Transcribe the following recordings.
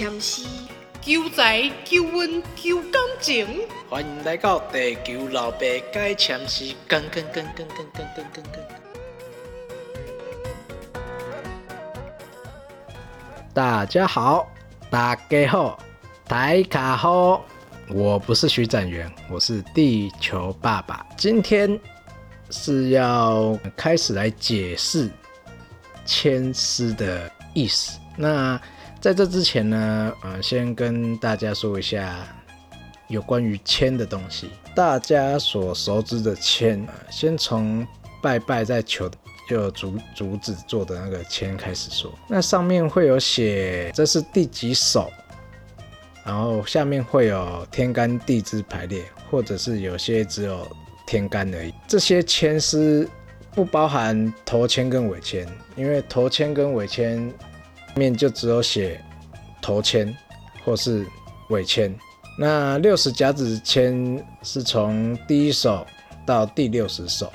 签诗，求财、求运、求感情。欢迎来到地球老爸解签诗，跟跟跟跟跟跟跟跟跟。大家好，大家好，大家好，我不是徐展元，我是地球爸爸。今天是要开始来解释签诗的意思。那在这之前呢，呃，先跟大家说一下有关于签的东西。大家所熟知的签，先从拜拜在求就竹竹子做的那个签开始说。那上面会有写这是第几首，然后下面会有天干地支排列，或者是有些只有天干而已。这些签是不包含头签跟尾签，因为头签跟尾签。面就只有写头签或是尾签，那六十甲子签是从第一首到第六十首，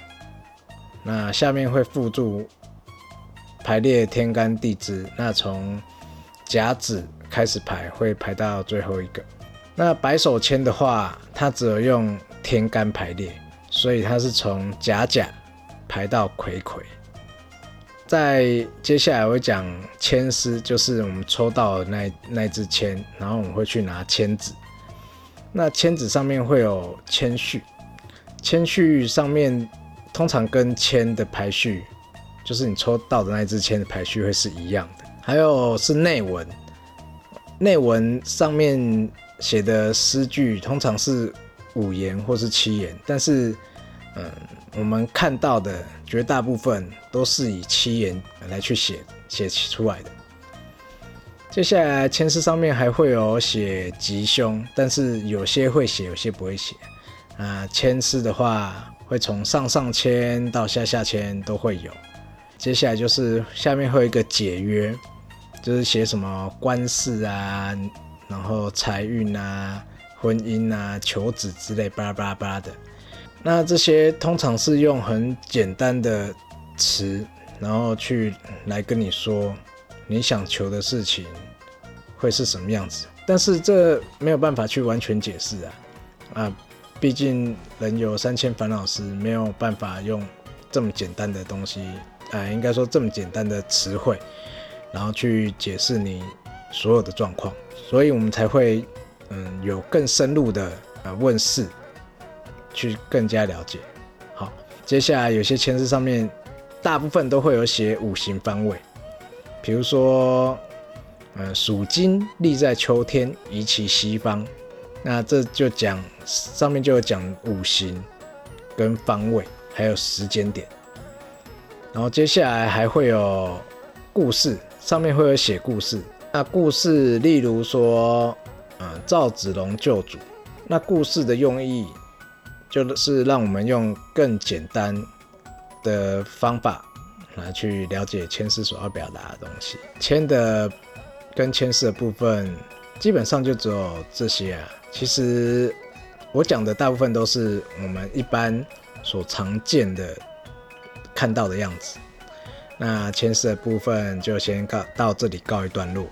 那下面会附注排列天干地支，那从甲子开始排，会排到最后一个。那白手签的话，它只有用天干排列，所以它是从甲甲排到癸癸。在接下来我会讲签诗，就是我们抽到的那那支签，然后我们会去拿签纸。那签纸上面会有签序，签序上面通常跟签的排序，就是你抽到的那一支签的排序会是一样的。还有是内文，内文上面写的诗句通常是五言或是七言，但是。嗯，我们看到的绝大部分都是以七言来去写写出来的。接下来签诗上面还会有写吉凶，但是有些会写，有些不会写。啊，签诗的话会从上上签到下下签都会有。接下来就是下面会有一个解约，就是写什么官事啊，然后财运啊、婚姻啊、求子之类巴拉巴拉巴拉的。那这些通常是用很简单的词，然后去来跟你说你想求的事情会是什么样子，但是这没有办法去完全解释啊啊，毕竟人有三千烦恼时，没有办法用这么简单的东西，啊，应该说这么简单的词汇，然后去解释你所有的状况，所以我们才会嗯有更深入的呃问世。去更加了解。好，接下来有些签字上面，大部分都会有写五行方位，比如说，嗯，属金立在秋天，宜其西方。那这就讲上面就有讲五行跟方位，还有时间点。然后接下来还会有故事，上面会有写故事。那故事，例如说，嗯，赵子龙救主。那故事的用意。就是让我们用更简单的方法来去了解签诗所要表达的东西。签的跟签诗的部分基本上就只有这些啊。其实我讲的大部分都是我们一般所常见的看到的样子。那签诗的部分就先告到这里告一段落。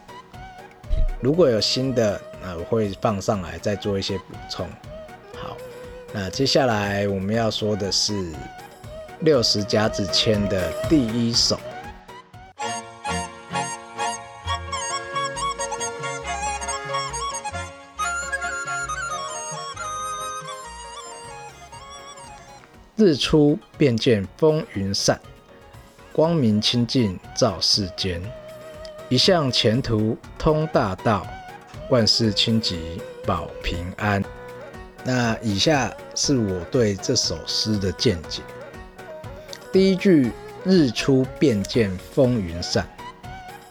如果有新的，那我会放上来再做一些补充。好那接下来我们要说的是六十甲子签的第一首。日出便见风云散，光明清净照世间。一向前途通大道，万事清吉保平安。那以下是我对这首诗的见解。第一句“日出便见风云散”，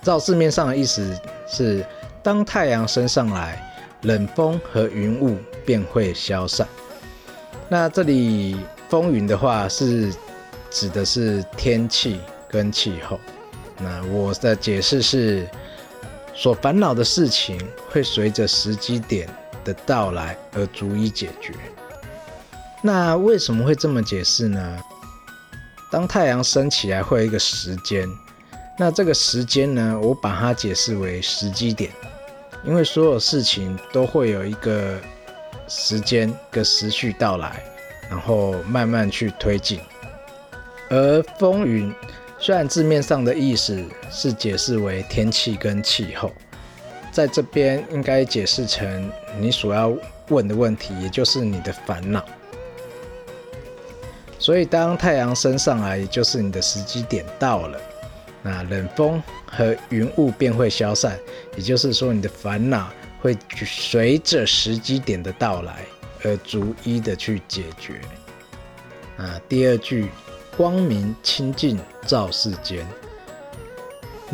照字面上的意思是，当太阳升上来，冷风和云雾便会消散。那这里风云的话，是指的是天气跟气候。那我的解释是，所烦恼的事情会随着时机点。的到来而逐一解决。那为什么会这么解释呢？当太阳升起来会有一个时间，那这个时间呢，我把它解释为时机点。因为所有事情都会有一个时间、跟时序到来，然后慢慢去推进。而风云虽然字面上的意思是解释为天气跟气候，在这边应该解释成你所要问的问题，也就是你的烦恼。所以当太阳升上来，也就是你的时机点到了，那冷风和云雾便会消散，也就是说你的烦恼会随着时机点的到来而逐一的去解决。啊，第二句。光明清净照世间，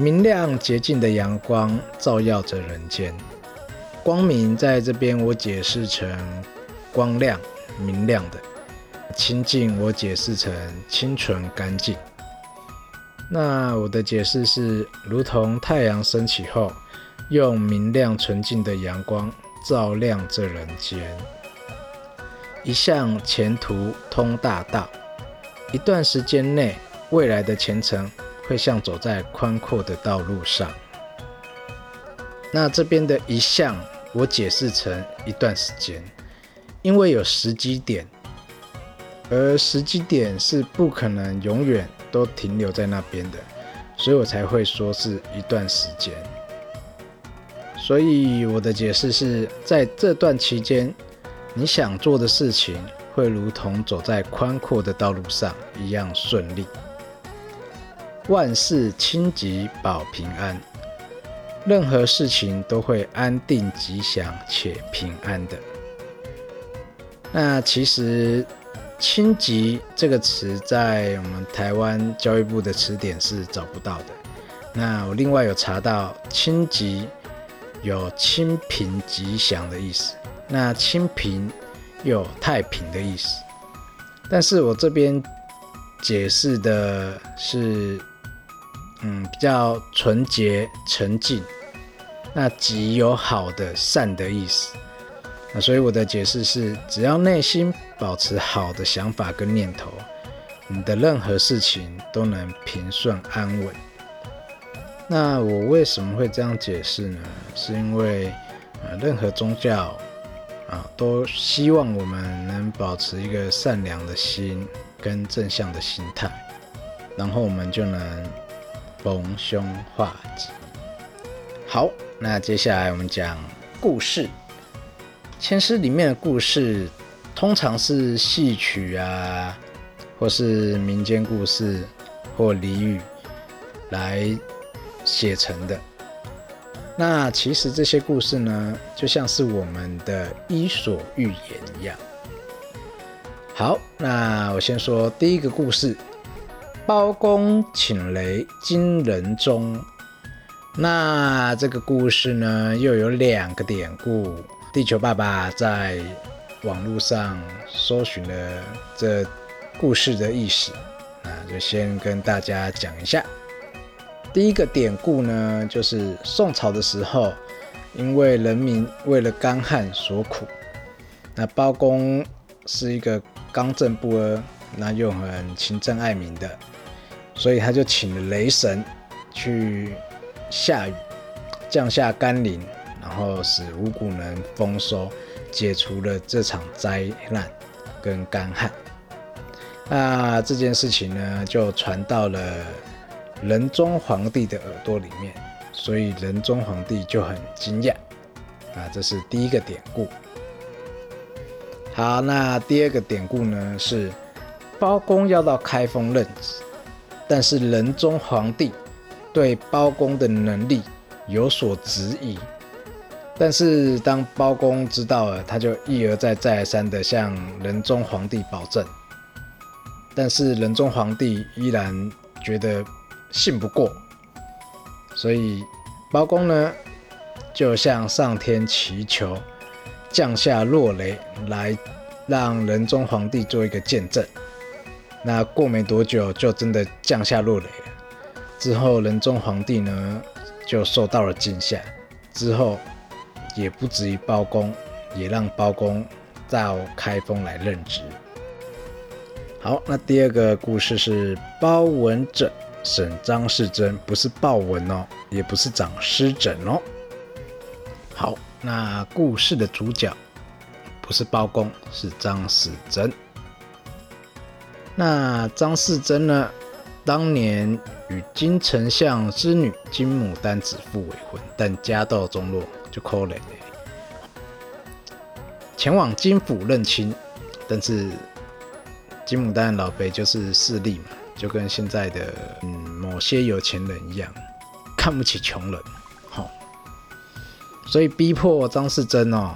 明亮洁净的阳光照耀着人间。光明在这边我解释成光亮、明亮的；清净我解释成清纯干净。那我的解释是，如同太阳升起后，用明亮纯净的阳光照亮这人间，一向前途通大道。一段时间内，未来的前程会像走在宽阔的道路上。那这边的一项，我解释成一段时间，因为有时机点，而时机点是不可能永远都停留在那边的，所以我才会说是一段时间。所以我的解释是在这段期间，你想做的事情。会如同走在宽阔的道路上一样顺利，万事清吉保平安，任何事情都会安定吉祥且平安的。那其实“清吉”这个词在我们台湾教育部的词典是找不到的。那我另外有查到“清吉”有清平吉祥的意思。那清平。有太平的意思，但是我这边解释的是，嗯，比较纯洁、沉静。那极有好的、善的意思。那所以我的解释是，只要内心保持好的想法跟念头，你的任何事情都能平顺安稳。那我为什么会这样解释呢？是因为，呃，任何宗教。啊，都希望我们能保持一个善良的心跟正向的心态，然后我们就能逢凶化吉。好，那接下来我们讲故事。千诗里面的故事通常是戏曲啊，或是民间故事或俚语来写成的。那其实这些故事呢，就像是我们的伊索寓言一样。好，那我先说第一个故事：包公请雷惊人中。那这个故事呢，又有两个典故。地球爸爸在网络上搜寻了这故事的意思，那就先跟大家讲一下。第一个典故呢，就是宋朝的时候，因为人民为了干旱所苦，那包公是一个刚正不阿，那又很勤政爱民的，所以他就请了雷神去下雨，降下甘霖，然后使五谷能丰收，解除了这场灾难跟干旱。那这件事情呢，就传到了。仁宗皇帝的耳朵里面，所以仁宗皇帝就很惊讶啊，这是第一个典故。好，那第二个典故呢是包公要到开封任职，但是仁宗皇帝对包公的能力有所质疑。但是当包公知道了，他就一而再再而三的向仁宗皇帝保证，但是仁宗皇帝依然觉得。信不过，所以包公呢就向上天祈求降下落雷来，让仁宗皇帝做一个见证。那过没多久，就真的降下落雷。之后仁宗皇帝呢就受到了惊吓，之后也不止于包公，也让包公到开封来任职。好，那第二个故事是包文正。沈张世珍不是豹纹哦，也不是长湿疹哦。好，那故事的主角不是包公，是张世珍。那张世珍呢，当年与金丞相之女金牡丹指腹为婚，但家道中落，就可怜前往金府认亲，但是金牡丹老辈就是势利嘛，就跟现在的嗯某些有钱人一样，看不起穷人，好，所以逼迫张世珍哦，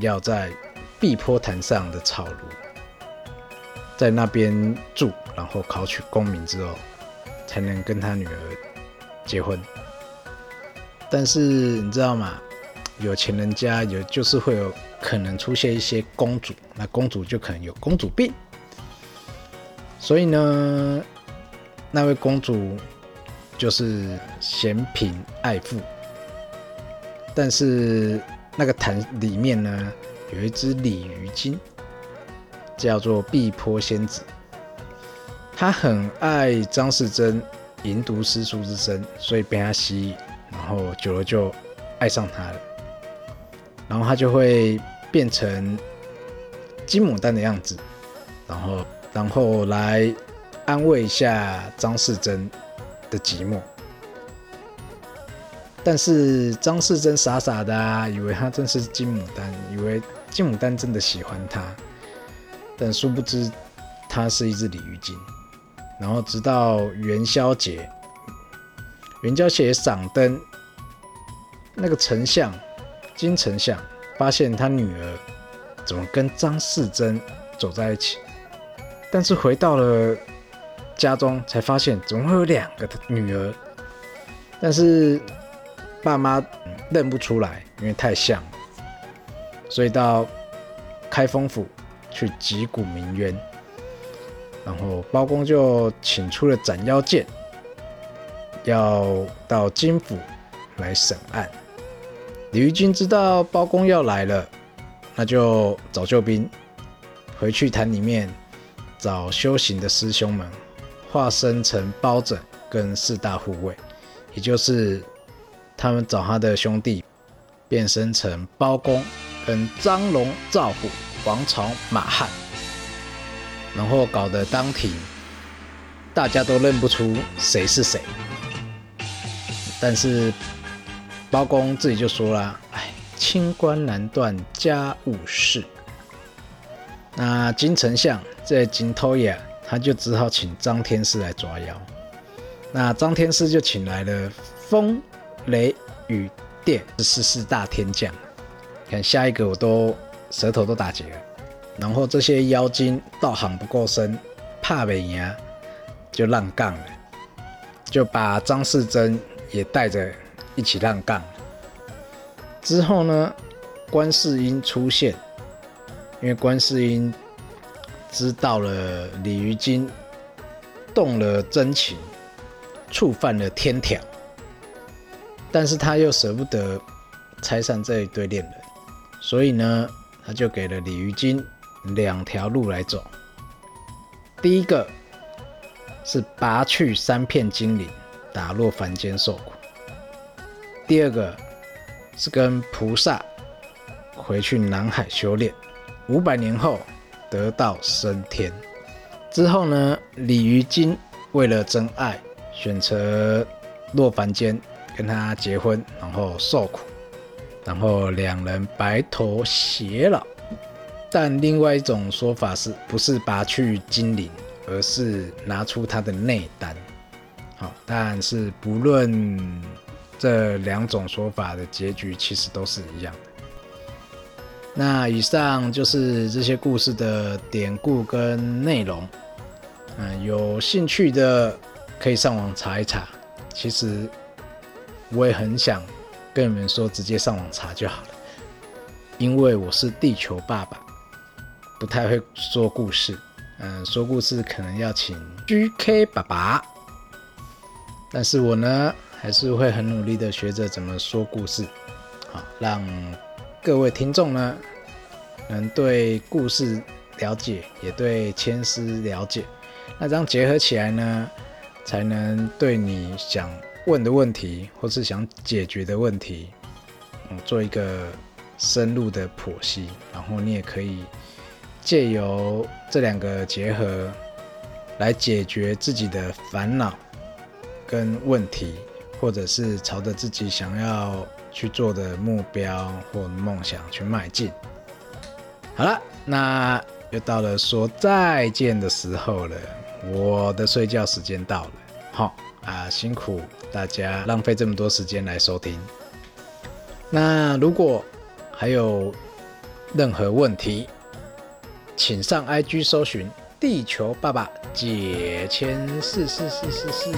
要在碧波潭上的草庐，在那边住，然后考取功名之后，才能跟他女儿结婚。但是你知道吗？有钱人家有就是会有。可能出现一些公主，那公主就可能有公主病，所以呢，那位公主就是嫌贫爱富，但是那个坛里面呢有一只鲤鱼精，叫做碧波仙子，她很爱张世珍吟读诗书之声，所以被他吸引，然后久了就爱上他了。然后他就会变成金牡丹的样子，然后然后来安慰一下张世珍的寂寞。但是张世珍傻傻的啊，以为他真是金牡丹，以为金牡丹真的喜欢他，但殊不知他是一只鲤鱼精。然后直到元宵节，元宵节赏灯，那个丞相。金丞相发现他女儿怎么跟张世珍走在一起，但是回到了家中才发现怎么会有两个女儿，但是爸妈认不出来，因为太像，所以到开封府去击鼓鸣冤，然后包公就请出了斩妖剑，要到金府来审案。李玉君知道包公要来了，那就找救兵，回去坛里面找修行的师兄们，化身成包拯跟四大护卫，也就是他们找他的兄弟，变身成包公跟张龙、赵虎、王朝、马汉，然后搞得当庭大家都认不出谁是谁，但是。包公自己就说了：“哎，清官难断家务事。”那金丞相这金偷呀，他就只好请张天师来抓妖。那张天师就请来了风、雷、雨、电是四大天将。看下一个，我都舌头都打结了。然后这些妖精道行不够深，怕被赢，就浪杠了，就把张世珍也带着。一起浪杠之后呢，观世音出现，因为观世音知道了鲤鱼精动了真情，触犯了天条，但是他又舍不得拆散这一对恋人，所以呢，他就给了鲤鱼精两条路来走。第一个是拔去三片精灵，打落凡间受苦。第二个是跟菩萨回去南海修炼，五百年后得道升天。之后呢，鲤鱼精为了真爱，选择落凡间跟他结婚，然后受苦，然后两人白头偕老。但另外一种说法是不是拔去精灵，而是拿出他的内丹。好，但是不论。这两种说法的结局其实都是一样的。那以上就是这些故事的典故跟内容。嗯，有兴趣的可以上网查一查。其实我也很想跟你们说，直接上网查就好了。因为我是地球爸爸，不太会说故事。嗯，说故事可能要请 GK 爸爸。但是我呢？还是会很努力的学着怎么说故事，好让各位听众呢能对故事了解，也对千丝了解。那这样结合起来呢，才能对你想问的问题或是想解决的问题嗯做一个深入的剖析，然后你也可以借由这两个结合来解决自己的烦恼跟问题，或者是朝着自己想要去做的目标或梦想去迈进。好了，那又到了说再见的时候了，我的睡觉时间到了，好啊，辛苦大家浪费这么多时间来收听。那如果还有任何问题，请上 IG 搜寻“地球爸爸解签四四四四四”。